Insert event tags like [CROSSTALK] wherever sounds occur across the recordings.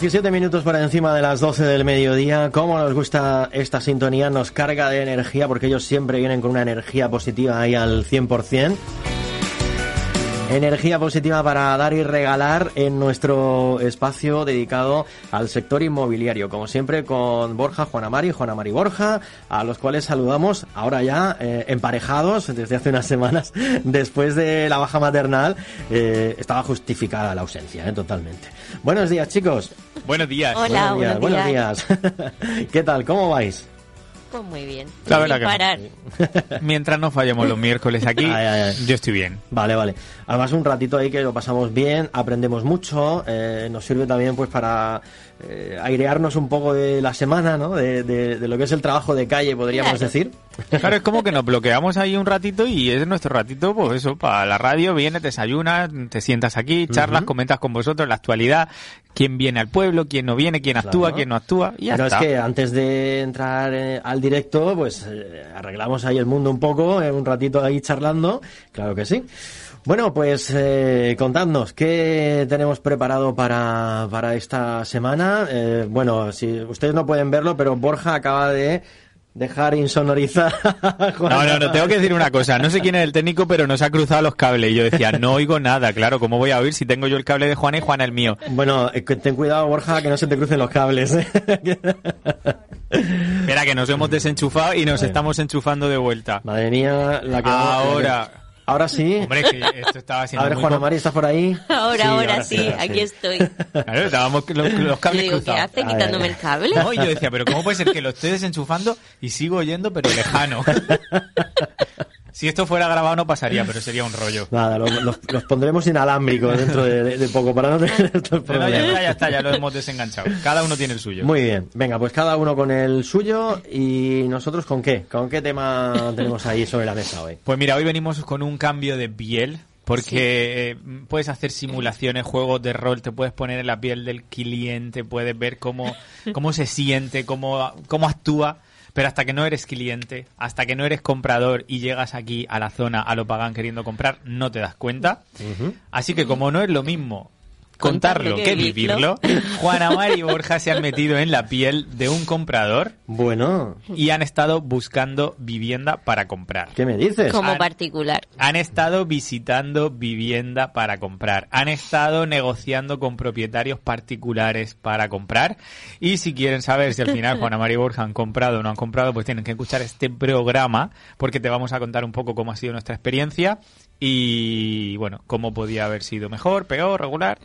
17 minutos para encima de las 12 del mediodía. ¿Cómo nos gusta esta sintonía? Nos carga de energía porque ellos siempre vienen con una energía positiva ahí al 100%. Energía positiva para dar y regalar en nuestro espacio dedicado al sector inmobiliario. Como siempre, con Borja, Juana Mari, Juana Mari Borja, a los cuales saludamos ahora ya eh, emparejados desde hace unas semanas. [LAUGHS] Después de la baja maternal, eh, estaba justificada la ausencia, eh, totalmente. Buenos días, chicos. Buenos días. Hola, buenos días. Buenos días. [LAUGHS] ¿Qué tal? ¿Cómo vais? Pues muy bien. La verdad Sin que parar. [LAUGHS] Mientras no fallemos los miércoles aquí, Ay, ay, ay. yo estoy bien. Vale, vale. Además un ratito ahí que lo pasamos bien, aprendemos mucho, eh, nos sirve también pues para eh, airearnos un poco de la semana, ¿no? De, de- de lo que es el trabajo de calle, podríamos Claro. decir. Claro, es como que nos bloqueamos ahí un ratito y es nuestro ratito, pues eso, para la radio, vienes, desayunas, te sientas aquí, charlas, comentas con vosotros la actualidad, quién viene al pueblo, quién no viene, quién actúa, Claro. quién no actúa, y ya Pero está. es que antes de entrar eh, al directo, pues eh, arreglamos ahí el mundo un poco, eh, un ratito ahí charlando, claro que sí. Bueno, pues contadnos, ¿qué tenemos preparado para, para esta semana? Eh, bueno, si ustedes no pueden verlo, pero Borja acaba de dejar insonorizar. [LAUGHS] No, no, no, tengo que decir una cosa. No sé quién es el técnico, pero nos ha cruzado los cables. Y yo decía, no oigo nada. Claro, ¿cómo voy a oír si tengo yo el cable de Juana y Juana el mío? Bueno, eh, ten cuidado, Borja, que no se te crucen los cables. ¿eh? Mira que nos hemos desenchufado y nos estamos enchufando de vuelta. Madre mía, la que... Ahora. Ahora sí. Hombre, que esto estaba A siendo ver, muy Juana ¿estás por ahí? Ahora, Sí, ahora, sí, ahora aquí estoy. Claro, estábamos los, los Yo cables digo, ¿qué hace quitándome el cable? No, y yo decía, pero ¿cómo puede ser que lo esté desenchufando y sigo oyendo, pero lejano? [LAUGHS] si esto fuera grabado no pasaría, pero sería un rollo. [LAUGHS] Nada, los, los- los pondremos inalámbricos dentro de, de- de poco para no tener [LAUGHS] estos no, ya problemas. está, ya está, ya lo hemos desenganchado. Cada uno tiene el suyo. Muy bien, venga, pues cada uno con el suyo y nosotros con qué, con qué tema tenemos ahí sobre la mesa hoy. Pues mira, hoy venimos con un cambio de piel. Porque eh, puedes hacer simulaciones, juegos de rol, te puedes poner en la piel del cliente, puedes ver cómo, cómo se siente, cómo, cómo actúa. Pero hasta que no eres cliente, hasta que no eres comprador y llegas aquí a la zona, a lo pagan queriendo comprar, no te das cuenta. Así que como no es lo mismo contarlo que que vivirlo, [LAUGHS] Juana Mar y Borja se han metido en la piel de un comprador Bueno, y han estado buscando vivienda para comprar. ¿qué me dices? Como An- particular. Han estado visitando vivienda para comprar. Han estado negociando con propietarios particulares para comprar. Y si quieren saber si al final Juana María y Borja han comprado o no han comprado, pues tienen que escuchar este programa porque te vamos a contar un poco cómo ha sido nuestra experiencia y, bueno, cómo podía haber sido mejor, peor, regular.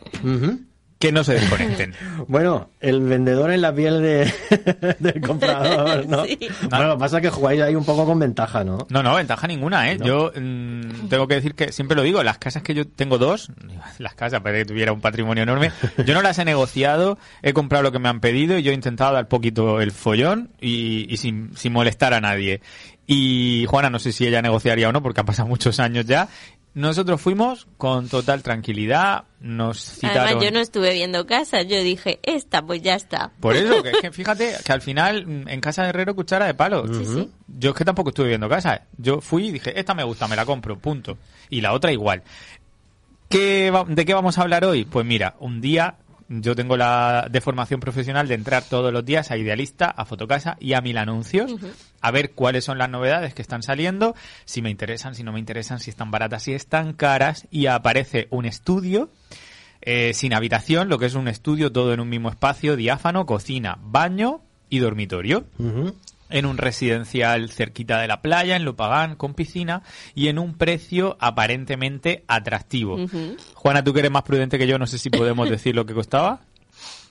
Que no se desconecten. [LAUGHS] Bueno, el vendedor en la piel de, [LAUGHS] del comprador, ¿no? Sí. Bueno, lo que pasa es que jugáis ahí un poco con ventaja, ¿no? No, no, ventaja ninguna, ¿eh? No. Yo mm, tengo que decir que siempre lo digo, las casas que yo tengo dos, [LAUGHS] las casas, parece que tuviera un patrimonio enorme, yo no las he negociado, he comprado lo que me han pedido y yo he intentado dar poquito el follón y, y sin, sin molestar a nadie. Y Juana, no sé si ella negociaría o no, porque han pasado muchos años ya. Nosotros fuimos con total tranquilidad, nos citaron... Además, yo no estuve viendo casas. Yo dije, esta, pues ya está. Por eso, que es que [LAUGHS] fíjate que al final mm, en casa de herrero cuchara de palo. Sí, sí. Yo es que tampoco estuve viendo casa. Yo fui y dije, esta me gusta, me la compro, punto. Y la otra igual. ¿Qué va- ¿De qué vamos a hablar hoy? Pues mira, un día yo tengo la de formación profesional de entrar todos los días a Idealista, a Fotocasa y a Mil Anuncios, a ver cuáles son las novedades que están saliendo, si me interesan, si no me interesan, si están baratas, si están caras, y aparece un estudio eh, sin habitación, lo que es un estudio todo en un mismo espacio, diáfano, cocina, baño y dormitorio. En un residencial cerquita de la playa, en Lopagán, con piscina, y en un precio aparentemente atractivo. Juana, tú que eres más prudente que yo, no sé si podemos [LAUGHS] decir lo que costaba.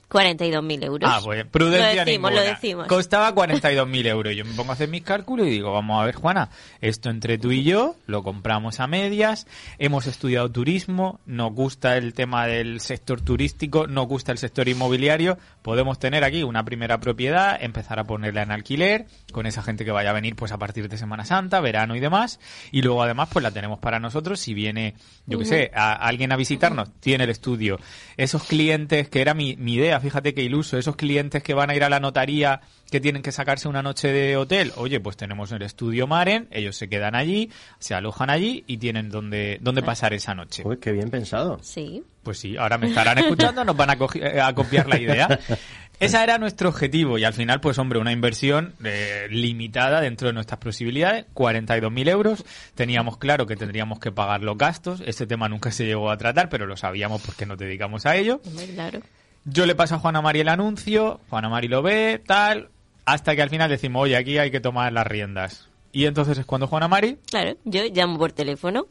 42.000 euros. Ah, pues prudencia Lo decimos, ninguna. lo decimos. Costaba 42.000 euros. Yo me pongo a hacer mis cálculos y digo, vamos a ver, Juana, esto entre tú y yo, lo compramos a medias, hemos estudiado turismo, nos gusta el tema del sector turístico, nos gusta el sector inmobiliario, podemos tener aquí una primera propiedad, empezar a ponerla en alquiler, con esa gente que vaya a venir pues a partir de Semana Santa, verano y demás, y luego además pues la tenemos para nosotros, si viene, yo qué sé, a- alguien a visitarnos, tiene el estudio. Esos clientes, que era mi, mi idea, idea, fíjate qué iluso. Esos clientes que van a ir a la notaría que tienen que sacarse una noche de hotel, oye, pues tenemos el estudio Maren, ellos se quedan allí, se alojan allí y tienen donde, donde pasar esa noche. Uy, qué bien pensado. Sí. Pues sí, ahora me estarán escuchando, nos van a, cogi- eh, a copiar la idea. [LAUGHS] Ese era nuestro objetivo y al final, pues hombre, una inversión eh, limitada dentro de nuestras posibilidades, 42.000 euros. Teníamos claro que tendríamos que pagar los gastos. Este tema nunca se llegó a tratar, pero lo sabíamos porque nos dedicamos a ello. Claro. Yo le paso a Juana Mari el anuncio, Juana Mari lo ve, tal, hasta que al final decimos, oye, aquí hay que tomar las riendas. Y entonces es cuando Juana Mari Claro, yo llamo por teléfono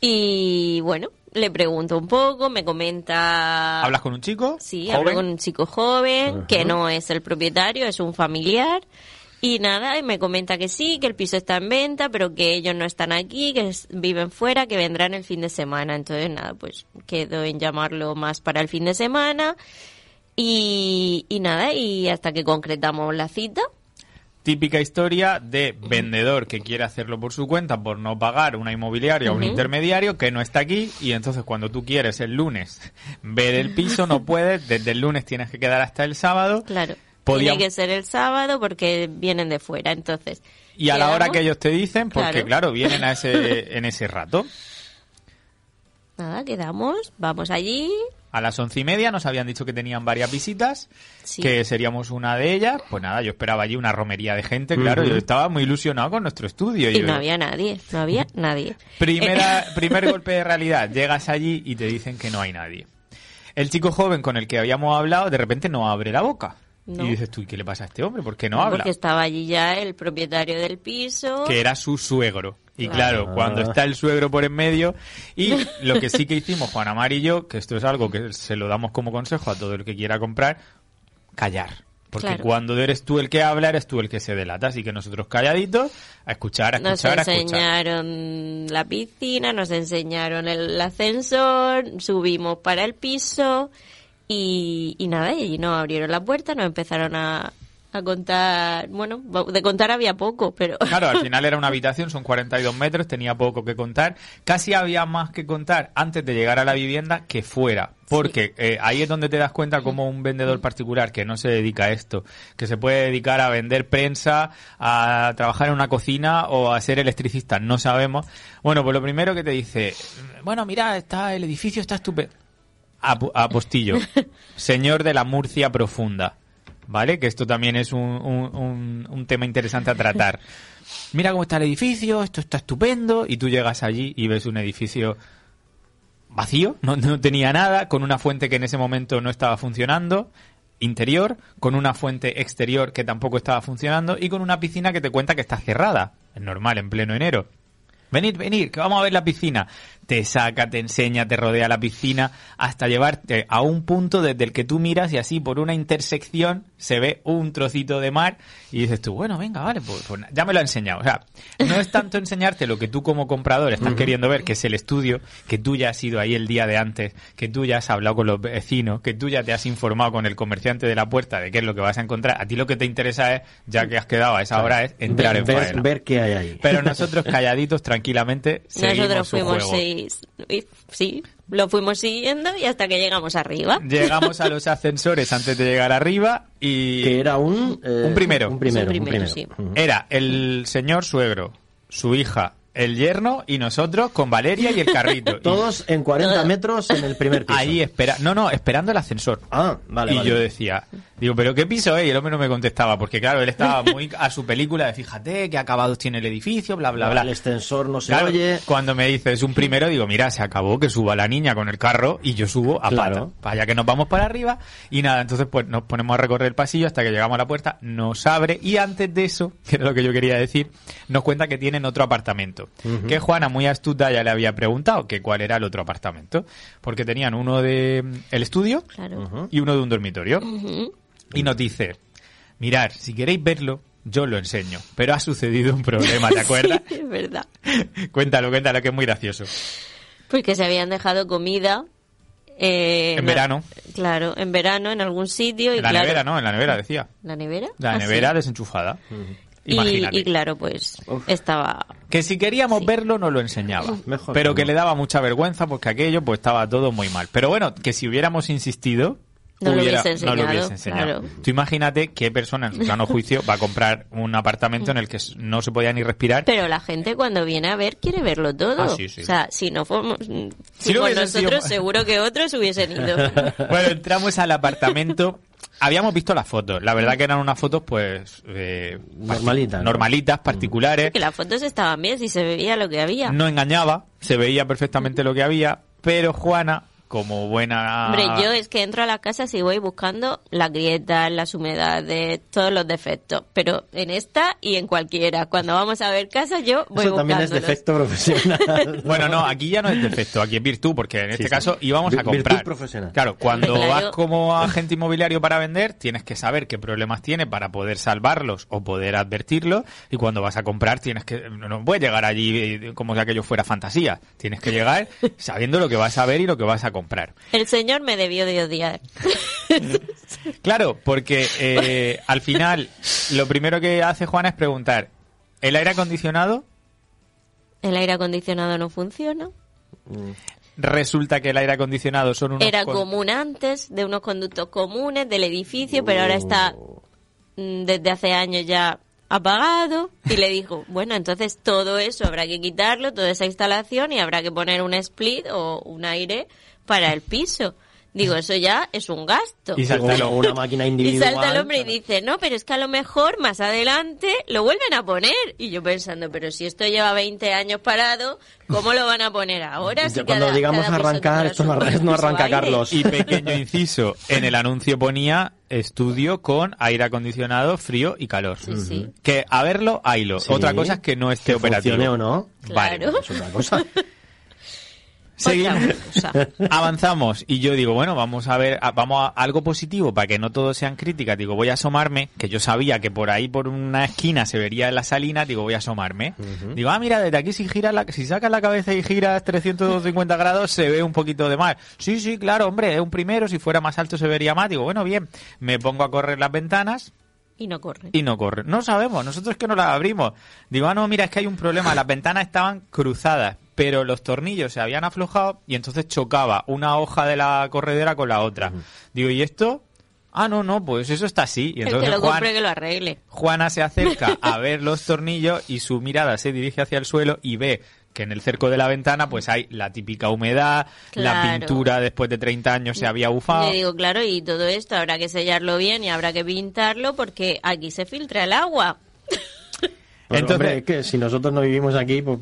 y bueno, le pregunto un poco, me comenta... hablas con un chico, Sí, joven, hablo con un chico joven que no es el propietario, es un familiar. Y nada, y me comenta que sí, que el piso está en venta, pero que ellos no están aquí, que viven fuera, que vendrán el fin de semana. Entonces, nada, pues quedo en llamarlo más para el fin de semana. Y, y nada, y hasta que concretamos la cita. típica historia de vendedor que quiere hacerlo por su cuenta por no pagar una inmobiliaria o un intermediario que no está aquí y entonces cuando tú quieres el lunes ver el piso no puedes, desde el lunes tienes que quedar hasta el sábado Claro. Tiene que ser el sábado porque vienen de fuera. Entonces. y a la hora que ellos te dicen, porque Claro. claro, vienen a ese, [LAUGHS] en ese rato. Nada, quedamos, vamos allí. A las once y media nos habían dicho que tenían varias visitas, Sí. que seríamos una de ellas. Pues nada, yo esperaba allí una romería de gente, claro, yo estaba muy ilusionado con nuestro estudio. Y yo- no había nadie, no había [LAUGHS] nadie. Primera, [LAUGHS] primer golpe de realidad, llegas allí y te dicen que no hay nadie. El chico joven con el que habíamos hablado de repente no abre la boca. No. Y dices tú, ¿y qué le pasa a este hombre? ¿Por qué no habla? Porque estaba allí ya el propietario del piso. Que era su suegro. Y Claro. cuando está el suegro por en medio, y lo que sí que hicimos Juan Amar y yo, que esto es algo que se lo damos como consejo a todo el que quiera comprar, callar. Porque Claro. cuando eres tú el que habla, eres tú el que se delata. Así que nosotros calladitos, a escuchar, a Nos escuchar, a escuchar. enseñaron la piscina, nos enseñaron el ascensor, subimos para el piso y, y nada, y nos abrieron la puerta, nos empezaron a, a contar, bueno, de contar había poco, pero [LAUGHS] Claro, al final era una habitación, son 42 metros, tenía poco que contar. Casi había más que contar antes de llegar a la vivienda que fuera. Porque eh, ahí es donde te das cuenta como un vendedor particular que no se dedica a esto, que se puede dedicar a vender prensa, a trabajar en una cocina o a ser electricista, no sabemos. Bueno, pues lo primero que te dice, bueno, mira, está el edificio está estupendo. Ap- Apostillo, señor de la Murcia profunda. ¿Vale? Que esto también es un- un tema interesante a tratar. Mira cómo está el edificio, esto está estupendo, y tú llegas allí y ves un edificio vacío, no, no tenía nada, con una fuente que en ese momento no estaba funcionando, interior, con una fuente exterior que tampoco estaba funcionando, y con una piscina que te cuenta que está cerrada. Es normal, en pleno enero. Venid, venid, que vamos a ver la piscina. Te saca, te enseña, te rodea la piscina hasta llevarte a un punto desde el que tú miras y así por una intersección se ve un trocito de mar y dices tú, bueno, venga, vale, pues, pues ya me lo ha enseñado. O sea, no es tanto enseñarte lo que tú como comprador estás queriendo ver, que es el estudio, que tú ya has ido ahí el día de antes, que tú ya has hablado con los vecinos, que tú ya te has informado con el comerciante de la puerta de qué es lo que vas a encontrar. A ti lo que te interesa es, ya que has quedado a esa hora, es entrar ver, en ver- faena. ver qué hay ahí. Pero [LAUGHS] nosotros calladitos, tranquilamente, seguimos nosotros su fuimos juego. seis, y- sí, lo fuimos siguiendo y hasta que llegamos arriba. Llegamos a los ascensores antes de llegar arriba y que era un... eh, Un primero. Un primero, Un un primero, primero. sí. Ujú. era el señor suegro, su hija, el yerno y nosotros con Valeria y el carrito. [LAUGHS] Y Todos en 40 Todo. metros en el primer piso. ahí espera, no, no, esperando el ascensor. Ah, vale, y vale. yo decía, digo, ¿pero qué piso es? Y el hombre no me contestaba, porque claro, él estaba [LAUGHS] muy a su película de fíjate qué acabados tiene el edificio, bla, bla, bla. El extensor no se Claro, oye. cuando me dices un primero, digo, mira, se acabó que suba la niña con el carro y yo subo a Claro. pata. Vaya que nos vamos para arriba y nada, entonces pues nos ponemos a recorrer el pasillo hasta que llegamos a la puerta, nos abre y antes de eso, [LAUGHS] que era lo que yo quería decir, nos cuenta que tienen otro apartamento. Que Juana, muy astuta, ya le había preguntado que cuál era el otro apartamento. Porque tenían uno de mm, el estudio Claro. y uno de un dormitorio. Y nos dice, mirar, si queréis verlo, yo lo enseño. Pero ha sucedido un problema, ¿te [LAUGHS] acuerdas? Sí, es verdad. [LAUGHS] cuéntalo, cuéntalo, que es muy gracioso. Porque se habían dejado comida. eh, En verano. Claro, en verano en algún sitio. Y En la claro, nevera, ¿no? En la nevera, decía. ¿La nevera? La Ah, sí. nevera desenchufada. Y claro, pues Uf. estaba... Que si queríamos verlo, nos lo enseñaba. Mejor pero que no. le daba mucha vergüenza porque aquello pues estaba todo muy mal. Pero bueno, que si hubiéramos insistido, No lo hubiera- enseñado, no lo hubiese enseñado. claro. Tú imagínate qué persona en su sano juicio va a comprar un apartamento en el que no se podía ni respirar. Pero la gente cuando viene a ver quiere verlo todo. Ah, sí, sí. O sea, si no fuimos, si sido- nosotros, seguro que otros hubiesen ido. [LAUGHS] Bueno, entramos al apartamento. Habíamos visto las fotos. La verdad que eran unas fotos, pues. eh, Normalitas, ¿no? Normalitas, particulares. que las fotos estaban bien, si se veía lo que había. No engañaba, se veía perfectamente lo que había. Pero Juana, como buena. Hombre, yo es que entro a la casa y voy buscando las grietas, las humedades, todos los defectos. Pero en esta y en cualquiera. Cuando vamos a ver casas, yo voy Eso también es defecto profesional. [LAUGHS] Bueno, no, aquí ya no es defecto, aquí es virtud, porque en este sí. caso íbamos a Vir- virtud comprar. profesional. Claro, cuando Claro. vas como agente inmobiliario para vender, tienes que saber qué problemas tiene para poder salvarlos o poder advertirlos. Y cuando vas a comprar, tienes que. No puedes llegar allí eh, como si aquello fuera fantasía. Tienes que llegar sabiendo lo que vas a ver y lo que vas a comprar. El señor me debió de odiar. [LAUGHS] Claro, porque eh, al final lo primero que hace Juana es preguntar: ¿el aire acondicionado? El aire acondicionado no funciona. Resulta que el aire acondicionado son unos. Era común antes, de unos conductos comunes del edificio, pero ahora está mm, desde hace años ya apagado. Y le dijo, [LAUGHS] bueno, entonces todo eso habrá que quitarlo, toda esa instalación, y habrá que poner un split o un aire para el piso. Digo, eso ya es un gasto. Y salta una máquina [LAUGHS] Y individual. salta el hombre y dice, no, pero es que a lo mejor más adelante lo vuelven a poner. Y yo pensando, pero si esto lleva 20 años parado, ¿cómo lo van a poner ahora? Si cuando cada- digamos cada arrancar, esto no, arranca? Carlos. Y pequeño inciso, en el anuncio ponía estudio con aire acondicionado, frío y calor. Sí, sí. Que a verlo, haylo. Sí. Otra cosa es que no esté Que operativo. o no. Vale. Claro. Es otra cosa. [LAUGHS] Seguimos. Avanzamos y yo digo, bueno, vamos a ver, a- vamos a algo positivo para que no todo sean críticas. Digo, voy a asomarme, que yo sabía que por ahí, por una esquina, se vería la salina. Digo, voy a asomarme. Digo, ah, mira, desde aquí si giras la, si sacas la cabeza y giras 350 grados, se ve un poquito de mar. Sí, sí, claro, hombre, es un primero. Si fuera más alto se vería más. Digo, bueno, bien, me pongo a correr las ventanas. Y no corre. Y no corre. No sabemos, nosotros que no las abrimos. Digo, ah, no, mira, es que hay un problema. Las ventanas estaban cruzadas, pero los tornillos se habían aflojado y entonces chocaba una hoja de la corredera con la otra. Digo, ¿y esto? Ah, no, no, pues eso está así. Y el entonces que lo Juan, compre que lo arregle. Juana se acerca [LAUGHS] a ver los tornillos y su mirada se dirige hacia el suelo y ve que en el cerco de la ventana pues hay la típica humedad, la pintura después de 30 años se había bufado. Le digo, claro, y todo esto habrá que sellarlo bien y habrá que pintarlo porque aquí se filtra el agua. Pero, Entonces- hombre, es que si nosotros no vivimos aquí, pues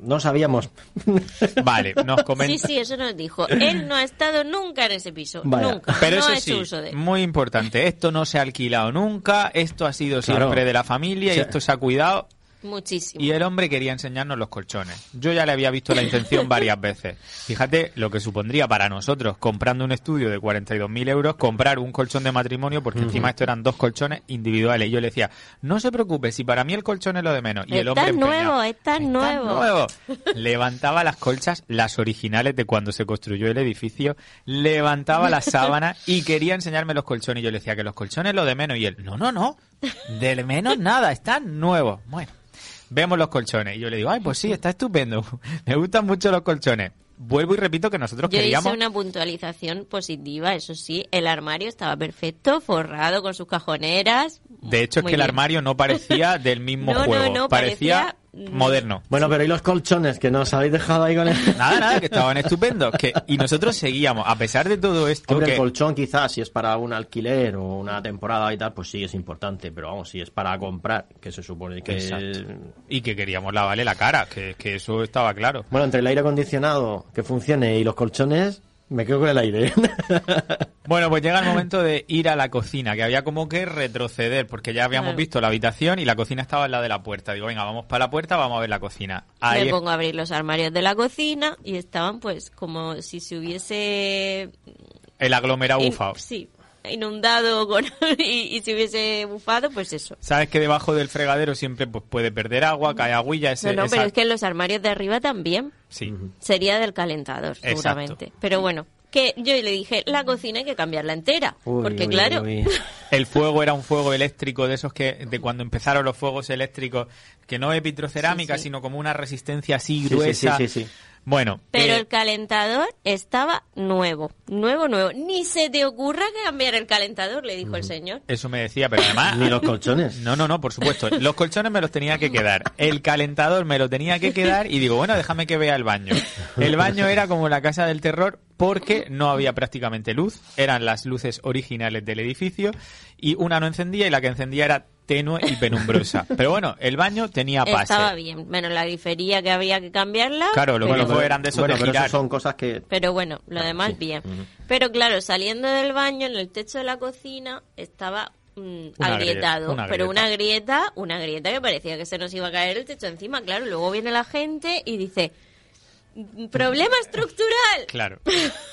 no sabíamos. [LAUGHS] Vale, nos comenta. Sí, sí, eso nos dijo. Él no ha estado nunca en ese piso. Vaya. Nunca. Pero no eso ha sí, hecho uso de él. muy importante, esto no se ha alquilado nunca, esto ha sido Claro. siempre de la familia O y esto se ha cuidado. Muchísimo. Y el hombre quería enseñarnos los colchones. Yo ya le había visto la intención varias veces. Fíjate lo que supondría para nosotros, comprando un estudio de 42.000 euros, comprar un colchón de matrimonio, porque encima esto eran dos colchones individuales. Y yo le decía, no se preocupe, si para mí el colchón es lo de menos. Y el Está hombre empeñado, nuevo, está nuevo". nuevo. Levantaba las colchas, las originales de cuando se construyó el edificio, levantaba las sábanas y quería enseñarme los colchones. Y yo le decía que los colchones es lo de menos. Y él, no, no, no, de menos nada, están nuevos. Bueno, vemos los colchones. Y yo le digo, ay, pues sí, está estupendo. [LAUGHS] Me gustan mucho los colchones. Vuelvo y repito que nosotros Yo queríamos... hice una puntualización positiva, eso sí, el armario estaba perfecto, forrado con sus cajoneras. De hecho, es que el armario no parecía del mismo [LAUGHS] No, no, juego. no, parecía, parecía- moderno. Bueno, pero ¿y los colchones que nos habéis dejado ahí con el... [LAUGHS] Nada, nada, que estaban estupendos. Que, y nosotros seguíamos, a pesar de todo esto... Hombre, que- el colchón quizás si es para un alquiler o una temporada y tal, pues sí es importante, pero vamos, si es para comprar, que se supone que... Exacto. Y que queríamos lavarle la cara, que, que eso estaba claro. Bueno, entre el aire acondicionado que funcione y los colchones, me quedo con el aire. [LAUGHS] Bueno, pues llega el momento de ir a la cocina, que había como que retroceder, porque ya habíamos Claro. visto la habitación y la cocina estaba al lado de la puerta. Digo, venga, vamos para la puerta, vamos a ver la cocina. Ahí Me pongo a abrir los armarios de la cocina y estaban pues como si se hubiese... el aglomerado in- bufado. sí, inundado con, [LAUGHS] y, y se hubiese bufado, pues eso. Sabes que debajo del fregadero siempre pues, puede perder agua, cae agüilla, ese, No, no, esa- pero es que en los armarios de arriba también Sí. sería del calentador, Exacto. seguramente. Pero bueno, que yo le dije, la cocina hay que cambiarla entera. Uy, porque uy, claro, uy. [LAUGHS] El fuego era un fuego eléctrico de esos que, de cuando empezaron los fuegos eléctricos, que no es vitrocerámica, Sí, sí. sino como una resistencia así Sí, sí, gruesa. sí, sí, sí. Bueno, Pero eh, el calentador estaba nuevo, nuevo, nuevo. Ni se te ocurra que cambiar el calentador, le dijo el señor. eso me decía, pero además... [LAUGHS] Ni los colchones. No, no, no, por supuesto. Los colchones me los tenía que quedar. El calentador me lo tenía que quedar y digo, bueno, déjame que vea el baño. El baño era como la casa del terror porque no había prácticamente luz. Eran las luces originales del edificio y una no encendía y la que encendía era tenue y penumbrosa. [LAUGHS] Pero bueno, el baño tenía pase. Estaba bien, menos la grifería que había que cambiarla. Claro, lo pero, eran de esos bueno, de pero girar. eso son cosas que... pero bueno, lo demás sí. bien. Pero claro, saliendo del baño, en el techo de la cocina, estaba mm, Una agrietado. grieta, una pero grieta. una grieta, una grieta que parecía que se nos iba a caer el techo encima. Claro, luego viene la gente y dice, "Mm, problema estructural. Claro.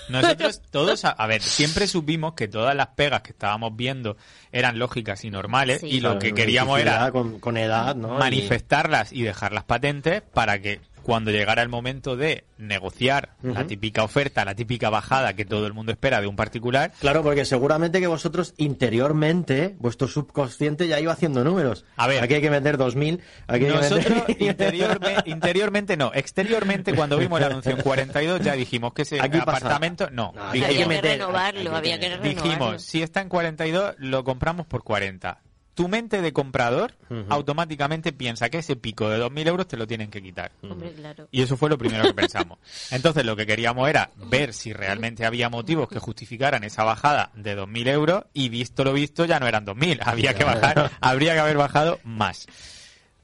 Nosotros [LAUGHS] todos, a, a ver, siempre supimos que todas las pegas que estábamos viendo eran lógicas y normales Sí. y lo Claro, que queríamos era Con, con edad, ¿no? Y- manifestarlas y dejarlas patentes para que cuando llegara el momento de negociar la típica oferta, la típica bajada que todo el mundo espera de un particular, Claro, porque seguramente que vosotros interiormente, vuestro subconsciente ya iba haciendo números. A ver. Aquí hay que meter 2000, aquí hay que nosotros meter... [LAUGHS] interiorme- interiormente no, exteriormente cuando vimos el anuncio en 42 ya dijimos que ese Aquí pasa. apartamento no, No, aquí dijimos, hay que había que meter- renovarlo, hay que había que tener- renovarlo. dijimos, si está en 42 lo compramos por 40. Tu mente de comprador automáticamente piensa que ese pico de 2.000 euros te lo tienen que quitar. Hombre, claro. Y eso fue lo primero que pensamos. Entonces lo que queríamos era ver si realmente había motivos que justificaran esa bajada de 2.000 euros y visto lo visto ya no eran 2.000, había que bajar, habría que haber bajado más.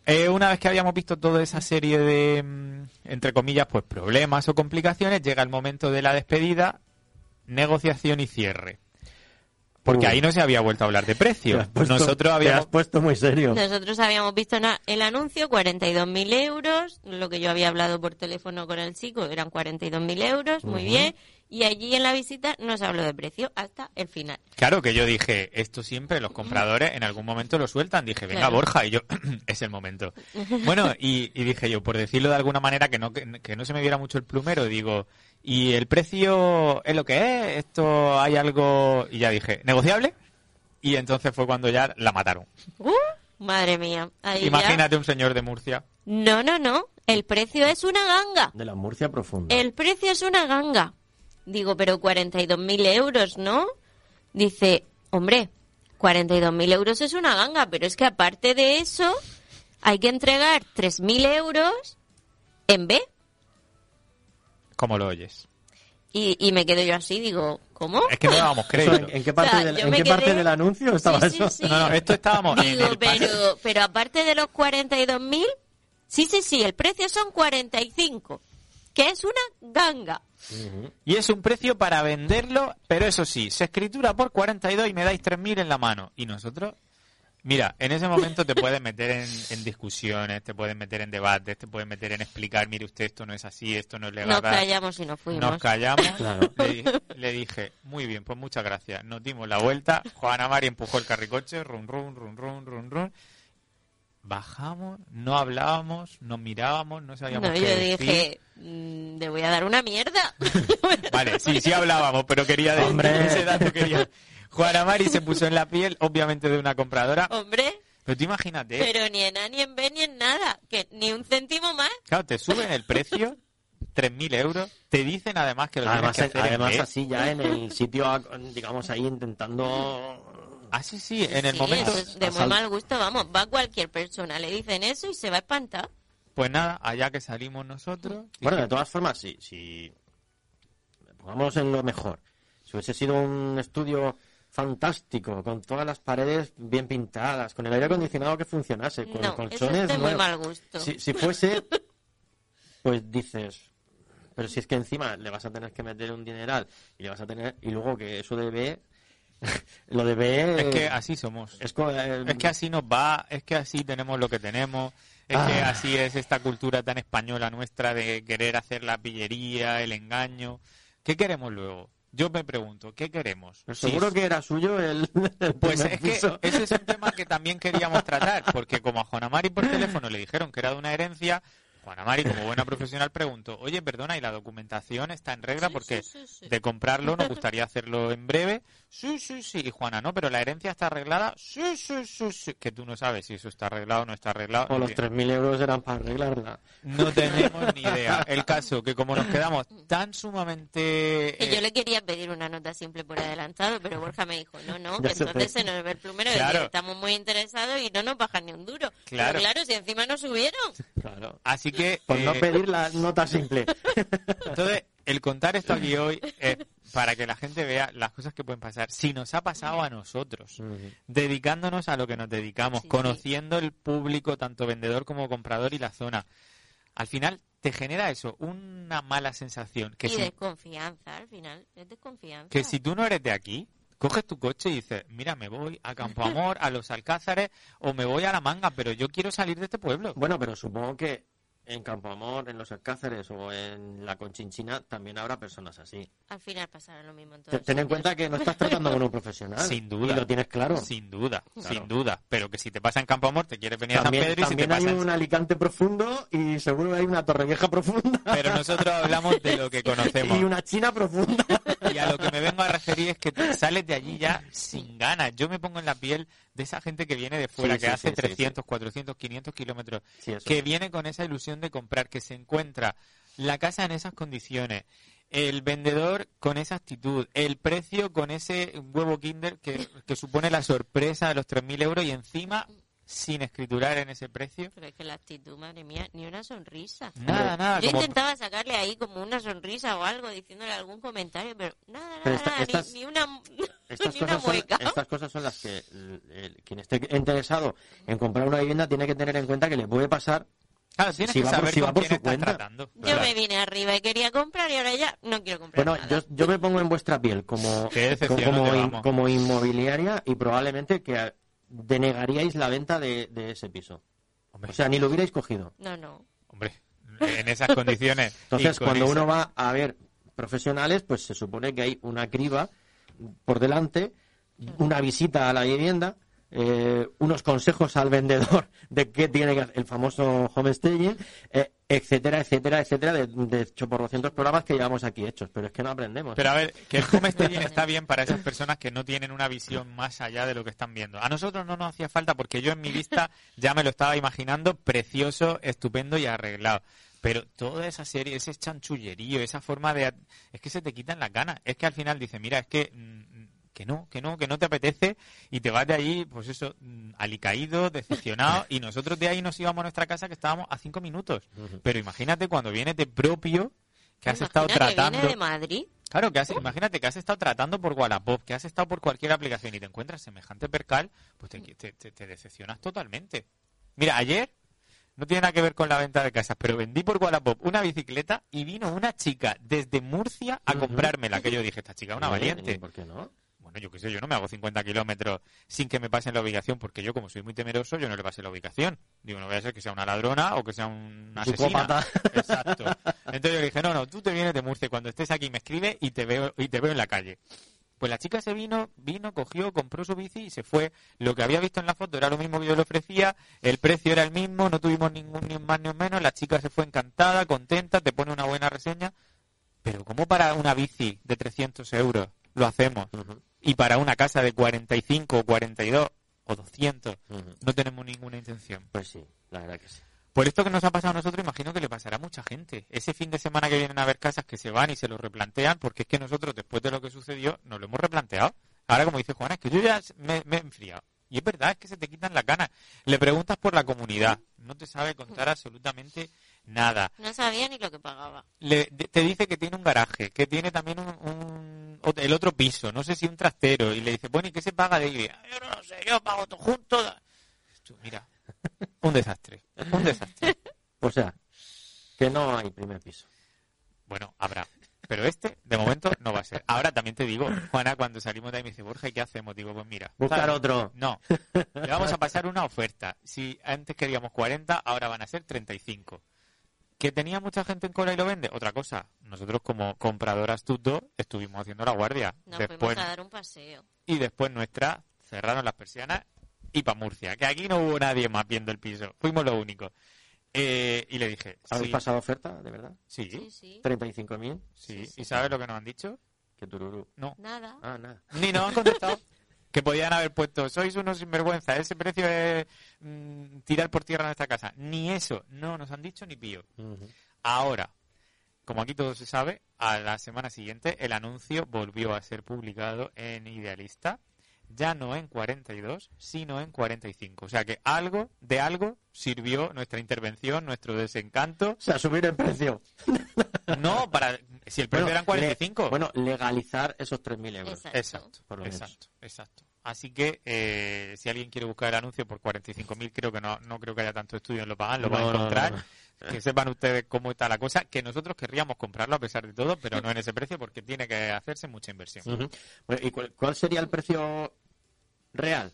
Eh, una vez que habíamos visto toda esa serie de, mm, entre comillas, pues problemas o complicaciones, llega el momento de la despedida, negociación y cierre. Porque ahí no se había vuelto a hablar de Te precio. has puesto- Nosotros Te has habíamos puesto muy serio. Nosotros habíamos visto el anuncio, 42.000 euros, lo que yo había hablado por teléfono con el chico eran 42.000 euros, muy bien, y allí en la visita no se habló de precio hasta el final. Claro que yo dije, esto siempre los compradores en algún momento lo sueltan. Dije, venga Claro. Borja, y yo, [LAUGHS] es el momento. Bueno, y, y dije yo, por decirlo de alguna manera, que no, que, que no se me viera mucho el plumero, digo, ¿y el precio es lo que es? ¿Esto hay algo? Y ya dije, ¿negociable? Y entonces fue cuando ya la mataron. ¡Uh! Madre mía. Ahí ya- Imagínate un señor de Murcia. No, no, no. El precio es una ganga. De la Murcia profunda. El precio es una ganga. Digo, pero 42.000 euros, ¿no? Dice, hombre, 42.000 euros es una ganga, pero es que aparte de eso, hay que entregar 3.000 euros en B. ¿Cómo lo oyes? Y, y me quedo yo así, digo, ¿cómo? Es que no dábamos [LAUGHS] crédito. ¿En, en qué parte, O sea, del, yo en me qué parte quedé- del anuncio estaba Sí, sí, eso? sí. No, no, esto estábamos en Digo, el pero, pero aparte de los 42.000, sí, sí, sí, el precio son 45, que es una ganga. Y es un precio para venderlo, pero eso sí, se escritura por 42 y me dais 3.000 en la mano. Y nosotros, mira, en ese momento te puedes meter en, en discusiones, te puedes meter en debates, te puedes meter en explicar, mire usted, esto no es así, esto no es legal. Nos callamos y nos fuimos. Nos callamos. [LAUGHS] Claro. Le, di- le dije, muy bien, pues muchas gracias. Nos dimos la vuelta. Juana Mari empujó el carricoche, run, run, run, run, run, run. Bajamos, no hablábamos, nos mirábamos, no sabíamos No, qué yo decir. dije, mm, le voy a dar una mierda. [LAUGHS] Vale, sí, sí hablábamos, pero quería decir Hombre. ese dato quería. Juana Mari se puso en la piel, obviamente de una compradora. Hombre, Pero tú imagínate, pero ni en A, ni en B, ni en nada. Que ni un céntimo más. claro, te suben el precio, 3.000 euros, te dicen además que lo Además, tienes que hacer en además B. así ya en el sitio, digamos ahí intentando... Ah, sí, sí, en el Sí, momento... eso es de muy mal gusto, vamos. Va cualquier persona, le dicen eso y se va a espantar. Pues nada, allá que salimos nosotros... Bueno, de todas formas, si, si pongamos en lo mejor, si hubiese sido un estudio fantástico, con todas las paredes bien pintadas, con el aire acondicionado que funcionase, con No, eso colchones es de muy mal gusto. Si, si fuese, [LAUGHS] pues dices, pero si es que encima le vas a tener que meter un dineral y le vas a tener y luego que eso de B, [LAUGHS] lo de B Es que así somos. es eh, Es que así nos va, es que así tenemos lo que tenemos, es Ah. que así es esta cultura tan española nuestra de querer hacer la pillería, el engaño. ¿Qué queremos luego? Yo me pregunto, ¿qué queremos? Pues seguro que era suyo el, [LAUGHS] el Pues es que ese es un tema que también queríamos tratar, porque como a Juana Mari por teléfono le dijeron que era de una herencia, Juana Mari, como buena profesional, preguntó, oye, perdona, ¿y la documentación está en regla? Sí, Porque sí, sí, sí. de comprarlo nos gustaría hacerlo en breve. Sí, sí, sí. Y Juana, no, pero la herencia está arreglada. Sí, sí, sí, sí. Que tú no sabes si eso está arreglado o no está arreglado. O los 3.000 euros eran para arreglarla. No tenemos ni idea. El caso que como nos quedamos tan sumamente... Y yo eh, le quería pedir una nota simple por adelantado, pero Borja me dijo, no, no, que entonces se nos ve el plumero, Claro. que estamos muy interesados y no nos bajan ni un duro. Claro. Pero claro, si encima nos subieron. Claro. Así que... Por no eh, pedir la nota simple. [LAUGHS] Entonces, el contar esto aquí hoy es para que la gente vea las cosas que pueden pasar. Si nos ha pasado a nosotros, dedicándonos a lo que nos dedicamos, Sí, conociendo el público, tanto vendedor como comprador y la zona, al final te genera eso, una mala sensación. Que y si, desconfianza, al final, es desconfianza. que si tú no eres de aquí, coges tu coche y dices, mira, me voy a Campo Amor, a los Alcázares o me voy a La Manga, pero yo quiero salir de este pueblo. Bueno, pero supongo que en Campo Amor, en los Alcáceres o en la Conchinchina también habrá personas así. Al final pasará lo mismo en todos Ten en cuenta que no estás tratando con un profesional. [LAUGHS] Sin duda. Y lo tienes claro. Sin duda, Claro. sin duda. Pero que si te pasa en Campo Amor, te quieres venir a San Pedro y si te también hay pasa en un Alicante profundo y seguro hay una Torrevieja profunda. Pero nosotros hablamos de lo que [LAUGHS] conocemos. Y una China profunda. Y a lo que me vengo a referir es que te sales de allí ya sin ganas. Yo me pongo en la piel de esa gente que viene de fuera, Sí, que sí, hace sí, sí, 300, 400, 500 kilómetros, que viene con esa ilusión de comprar, que se encuentra la casa en esas condiciones, el vendedor con esa actitud, el precio con ese huevo Kinder que, que supone la sorpresa de los 3.000 euros y encima sin escriturar en ese precio. Pero es que la actitud, madre mía, ni una sonrisa. Nada, nada. Yo como- intentaba sacarle ahí como una sonrisa o algo, diciéndole algún comentario, pero nada, nada, Pero esta- nada, ni- estas- ni, una, [LAUGHS] Estas ni una cosas, son, mueca. estas cosas son las que el- el- quien esté interesado en comprar una vivienda tiene que tener en cuenta que le puede pasar Claro, tienes si que va por- si va su cuenta. tratando. Yo Claro. me vine arriba y quería comprar y ahora ya no quiero comprar Bueno, nada. yo, yo me pongo en vuestra piel como, como, in- como inmobiliaria y probablemente que denegaríais la venta de, de ese piso. Hombre, O sea, ni lo hubierais cogido. No, no. hombre, en esas condiciones. [LAUGHS] Entonces, con cuando esa- uno va a ver profesionales, pues se supone que hay una criba por delante, una visita a la vivienda, eh, unos consejos al vendedor [LAUGHS] de qué tiene que hacer, el famoso homestaging, eh, etcétera, etcétera, etcétera, de, de hecho por 200 programas que llevamos aquí hechos, pero es que no aprendemos. Pero a ver, que el homestaging está bien para esas personas que no tienen una visión más allá de lo que están viendo. A nosotros no nos hacía falta porque yo en mi vista ya me lo estaba imaginando precioso, estupendo y arreglado. Pero toda esa serie, ese chanchullerío, esa forma de... Es que se te quitan las ganas. Es que al final dice, mira, es que... que no, que no, que no te apetece y te vas de ahí, pues eso, mm, alicaído, decepcionado y nosotros de ahí nos íbamos a nuestra casa que estábamos a cinco minutos. Pero imagínate cuando vienes de propio, que has estado que tratando... viene de Madrid. Claro, que has, imagínate que has estado tratando por Wallapop, que has estado por cualquier aplicación y te encuentras semejante percal, pues te, te- te- te decepcionas totalmente. Mira, ayer no tiene nada que ver con la venta de casas, pero vendí por Wallapop una bicicleta y vino una chica desde Murcia a comprármela, que yo dije, esta chica es una valiente. ¿y ¿Por qué no? Bueno, yo qué sé, yo no me hago 50 kilómetros sin que me pasen la ubicación, porque yo, como soy muy temeroso, yo no le pasé la ubicación. Digo, no voy a ser que sea una ladrona o que sea un asesina. [LAUGHS] Exacto. Entonces yo le dije, no, no, tú te vienes de Murcia, cuando estés aquí me escribe y te veo, y te veo en la calle. Pues la chica se vino, vino, cogió, compró su bici y se fue. Lo que había visto en la foto era lo mismo que yo le ofrecía, el precio era el mismo, no tuvimos ningún ni un más ni un menos, la chica se fue encantada, contenta, te pone una buena reseña. Pero ¿cómo para una bici de 300 euros lo hacemos? Y para una casa de 45 o 42 o 200 ujú. no tenemos ninguna intención. Pues sí, la verdad que sí. Por esto que nos ha pasado a nosotros, imagino que le pasará a mucha gente. Ese fin de semana que vienen a ver casas que se van y se lo replantean, porque es que nosotros, después de lo que sucedió, nos lo hemos replanteado. Ahora, como dice Juana, es que yo ya me, me he enfriado. Y es verdad, es que se te quitan las ganas. Le preguntas por la comunidad, no te sabe contar absolutamente nada. No sabía ni lo que pagaba. Le- te dice que tiene un garaje, que tiene también un, un- el otro piso, no sé si un trastero, y le dice, bueno, ¿y qué se paga de ahí? Yo no lo sé, yo pago todo junto. Tú, mira, un desastre, un desastre. [LAUGHS] O sea, que no hay primer piso. Bueno, habrá. Pero este, de momento, no va a ser. Ahora también te digo, Juana, cuando salimos de ahí me dice, Borja, ¿y qué hacemos? Digo, pues mira. Buscar ¿sabes? otro. No, le vamos a pasar una oferta. Si antes queríamos 40, ahora van a ser 35. ¿Que tenía mucha gente en cola y lo vende? Otra cosa. Nosotros como comprador astuto estuvimos haciendo la guardia. Nos después, fuimos a dar un paseo. y después nuestra cerraron las persianas y para Murcia. Que aquí no hubo nadie más viendo el piso. Fuimos los únicos. Eh, y le dije, ¿Habéis sí, pasado oferta, de verdad? sí, Sí, sí. 35.000. sí. Sí, sí. ¿Y sabes lo que nos han dicho? Que tururú. No, Nada. Ah, nada. ni nos han contestado. [LAUGHS] que podían haber puesto, sois unos sinvergüenza, ese precio es mm, tirar por tierra nuestra casa. Ni eso, no nos han dicho ni pío. Ahora, como aquí todo se sabe, a la semana siguiente el anuncio volvió a ser publicado en Idealista, ya no en 42, sino en 45. O sea que algo, de algo, sirvió nuestra intervención, nuestro desencanto. O sea, subir el precio. [LAUGHS] No, para si el precio Bueno, eran 45. le- bueno, legalizar esos 3.000 euros. Exacto. exacto, por lo menos. exacto, exacto. Así que eh, si alguien quiere buscar el anuncio por 45.000, creo que no, no creo que haya tanto estudio en lo pagan, lo va a No, no, encontrar. no, no. Que sepan ustedes cómo está la cosa, que nosotros querríamos comprarlo a pesar de todo, pero no en ese precio porque tiene que hacerse mucha inversión. Bueno, ¿Y cuál, cuál sería el precio real?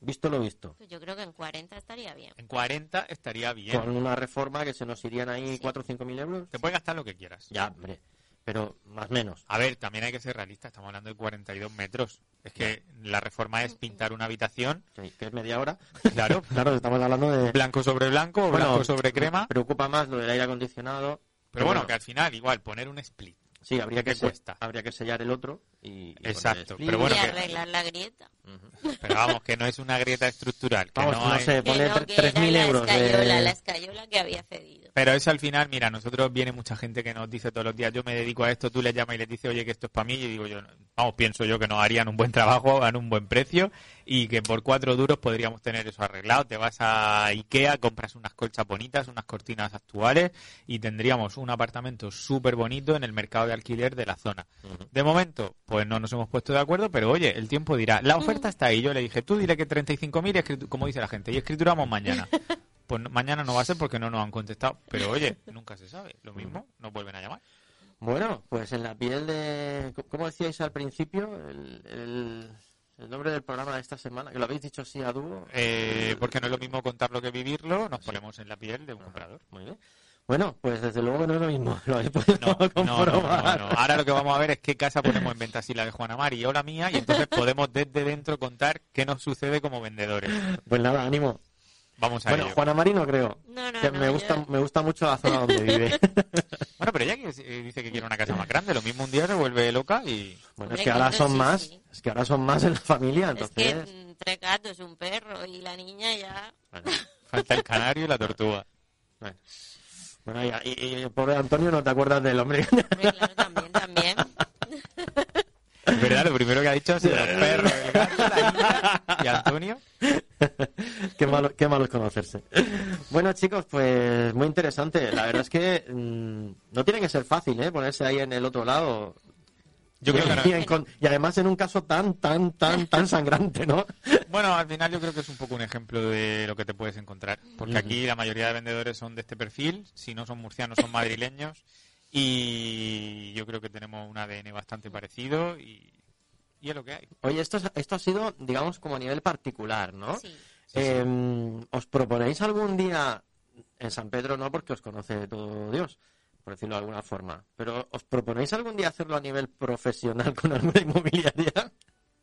Visto lo visto. Pues yo creo que en 40 estaría bien. En 40 estaría bien. Con una reforma que se nos irían ahí Sí. 4 o 5 mil euros. Te puedes gastar lo que quieras. Ya, hombre. Pero más o menos. A ver, también hay que ser realista, estamos hablando de 42 metros. Es que la reforma es pintar una habitación, Que que es media hora. claro, [LAUGHS] Claro, estamos hablando de... blanco sobre blanco o Bueno, blanco sobre crema. Preocupa más lo del aire acondicionado. Pero bueno, que al final, igual, poner un split. Sí, habría que, ¿qué se- cuesta? habría que sellar el otro y... y poner Exacto, pero bueno, y que- arreglar la grieta. Pero vamos, que no es una grieta estructural. Que Vamos, no no, hay- sé, que 3.000 era euros La escayola, de... la escayola que había cedido. Pero eso al final, mira, nosotros viene mucha gente que nos dice todos los días, yo me dedico a esto, tú les llamas y les dices, oye, que esto es para mí, y digo yo, no, vamos, pienso yo que nos harían un buen trabajo, a un buen precio, y que por cuatro duros podríamos tener eso arreglado. Te vas a Ikea, compras unas colchas bonitas, unas cortinas actuales, y tendríamos un apartamento súper bonito en el mercado de alquiler de la zona. De momento, pues no nos hemos puesto de acuerdo, pero oye, el tiempo dirá, la oferta está ahí. Yo le dije, tú dile que 35.000, y escritu- como dice la gente, y escrituramos mañana. [LAUGHS] Pues mañana no va a ser porque no nos han contestado. Pero oye, [LAUGHS] nunca se sabe. Lo mismo, nos vuelven a llamar. Bueno, pues en la piel de... ¿Cómo decíais al principio? El, el- el nombre del programa de esta semana, que lo habéis dicho así a dúo. Eh, porque no es lo mismo contarlo que vivirlo, nos ponemos en la piel de un comprador. Muy bien. Bueno, pues desde luego que no es lo mismo. [LAUGHS] Lo habéis podido No, no, no, comprobar. no, no. Ahora lo que vamos a ver es qué casa ponemos en venta, si la de Juana Mari o la mía, y entonces podemos desde dentro contar qué nos sucede como vendedores. Pues nada, ánimo. Vamos a Bueno, ello. Juana Mari no creo. No, no, Que no, me yo- gusta, me gusta mucho la zona donde vive. [LAUGHS] Bueno, pero ella que- dice que quiere una casa más grande, lo mismo un día se vuelve loca y... Bueno, Hombre, es que ahora son sí, más, sí. es que ahora son más en la familia, Es que entonces. mm, tres gatos, un perro y la niña ya... Bueno, Falta el canario y la tortuga. bueno. Bueno, y, y- y el pobre Antonio no te acuerdas del hombre. Hombre, claro, también, también. Es verdad, lo primero que ha dicho ha sido el perro, el gato, la niña y Antonio. [LAUGHS] qué, malo, qué malo es conocerse. Bueno, chicos, pues muy interesante. La verdad es que mm, no tiene que ser fácil, ¿eh? Ponerse ahí en el otro lado. Yo creo que no. y, encon- y además en un caso tan, tan, tan, tan [LAUGHS] sangrante, ¿no? Bueno, al final yo creo que es un poco un ejemplo de lo que te puedes encontrar. Porque aquí la mayoría de vendedores son de este perfil, si no son murcianos son madrileños. Y yo creo que tenemos un ADN bastante parecido y, y es lo que hay. Oye, esto, es- esto ha sido, digamos, como a nivel particular, ¿no? Sí. Eh, ¿Os proponéis algún día, en San Pedro no, porque os conoce todo Dios, por decirlo de alguna forma, pero ¿os proponéis algún día hacerlo a nivel profesional con alguna inmobiliaria?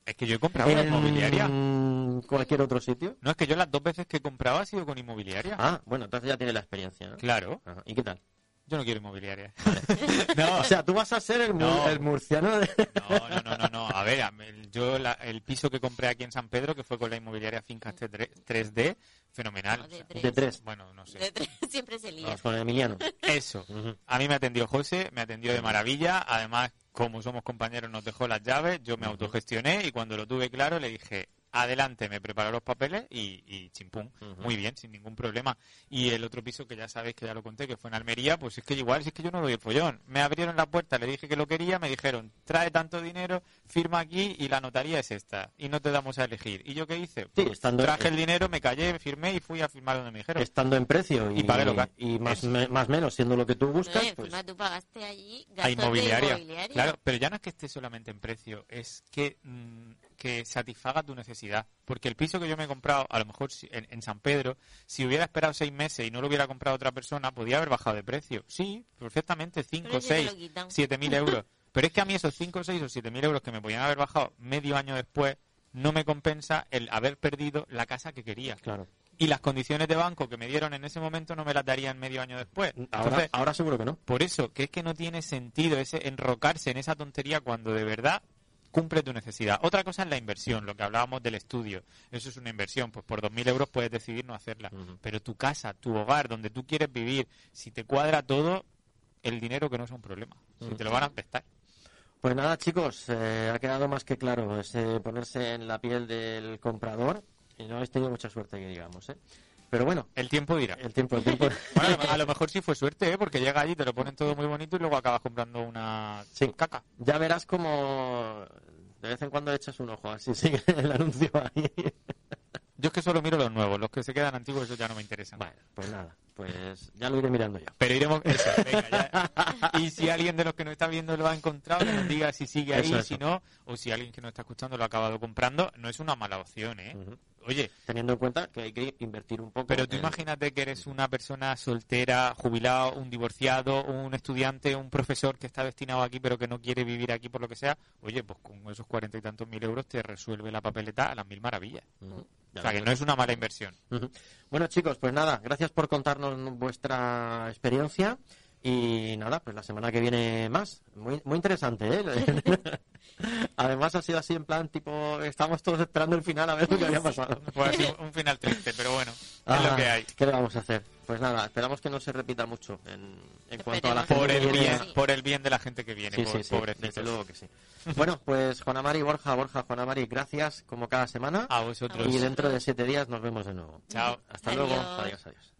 Es que yo he comprado una en inmobiliaria. cualquier otro sitio? No, es que yo las dos veces que he comprado ha sido con inmobiliaria. Ah, bueno, entonces ya tiene la experiencia, ¿no? Claro, Ajá, ¿Y qué tal? Yo no quiero inmobiliaria. [LAUGHS] no, O sea, tú vas a ser el, mu- No. el murciano de... No, no, no, no, no. A ver, yo la- el piso que compré aquí en San Pedro, que fue con la inmobiliaria Fincas 3D, fenomenal. No, de O sea, tres. de tres. Bueno, no sé. De tres [LAUGHS] siempre se lía. Vamos con Emiliano. Eso. A mí me atendió José, me atendió de maravilla. Además, como somos compañeros, nos dejó las llaves. Yo me autogestioné y cuando lo tuve claro le dije, adelante, me preparó los papeles y, y chimpún. Muy bien, sin ningún problema. Y el otro piso que ya sabéis que ya lo conté, que fue en Almería, pues es que igual, si es que yo no doy el follón. Me abrieron la puerta, le dije que lo quería, me dijeron, trae tanto dinero, firma aquí y la notaría es esta. Y no te damos a elegir. ¿Y yo qué hice? Sí, Pues estando- traje el dinero, me callé, firmé y fui a firmar donde me dijeron. Estando en precio y, Y pagué local. y más, me- más menos siendo lo que tú buscas, Oye, pues... encima tú pagaste allí a gastos inmobiliaria. de inmobiliaria. Claro, pero ya no es que esté solamente en precio, es que, mm, que satisfaga tu necesidad. Porque el piso que yo me he comprado, a lo mejor si- en, en San Pedro, si hubiera esperado seis meses y no lo hubiera comprado otra persona, podía haber bajado de precio. Sí, perfectamente, cinco, seis, siete mil euros. Pero es que a mí esos cinco, seis o siete mil euros que me podían haber bajado medio año después, no me compensa el haber perdido la casa que quería. Claro. y las condiciones de banco que me dieron en ese momento no me las darían medio año después. Ahora, Entonces, ahora seguro que no. por eso, que es que no tiene sentido ese enrocarse en esa tontería cuando de verdad cumple tu necesidad. Otra cosa es la inversión, lo que hablábamos del estudio. Eso es una inversión, pues por 2.000 euros puedes decidir no hacerla. Pero tu casa, tu hogar, donde tú quieres vivir, si te cuadra todo, el dinero que no es un problema. Si te lo van a prestar. Pues nada, chicos, eh, ha quedado más que claro ese ponerse en la piel del comprador y no habéis tenido mucha suerte, que digamos, ¿eh? Pero bueno, El tiempo dirá. el tiempo, el tiempo. [LAUGHS] Bueno, a lo mejor sí fue suerte, ¿eh? porque llega allí, te lo ponen todo muy bonito y luego acabas comprando una Sí. caca. Ya verás como de vez en cuando echas un ojo, así sigue [LAUGHS] el anuncio ahí. Yo es que solo miro los nuevos, los que se quedan antiguos, eso ya no me interesan. Bueno, pues nada, pues ya lo iré mirando yo. Pero iremos. Eso, venga, ya. [LAUGHS] Y si alguien de los que nos está viendo lo ha encontrado, que nos diga si sigue ahí, Eso, eso. si no, o si alguien que nos está escuchando lo ha acabado comprando, no es una mala opción, ¿eh? Oye, Teniendo en cuenta que hay que invertir un poco. pero tú en- imagínate que eres una persona soltera, jubilado, un divorciado, un estudiante, un profesor que está destinado aquí pero que no quiere vivir aquí por lo que sea. Oye, pues con esos cuarenta y tantos mil euros te resuelve la papeleta a las mil maravillas. O sea, que no es una mala inversión. Bueno, chicos, pues nada, gracias por contarnos vuestra experiencia. Y nada, pues la semana que viene más. Muy, muy interesante, ¿eh? [LAUGHS] Además ha sido así en plan, tipo, estamos todos esperando el final a ver lo que había pasado. Fue así un final triste, pero bueno, es Ah, lo que hay. ¿Qué le vamos a hacer? Pues nada, esperamos que no se repita mucho en, en cuanto a la gente Por que el viene bien, Sí. por el bien de la gente que viene, Sí, sí, sí, pobrecitos. desde luego que sí. [LAUGHS] Bueno, pues Juana Mari, Borja, Borja, Juana Mari, gracias como cada semana. A vosotros. Y dentro de siete días nos vemos de nuevo. Chao. Hasta luego. Adiós. Adiós, adiós.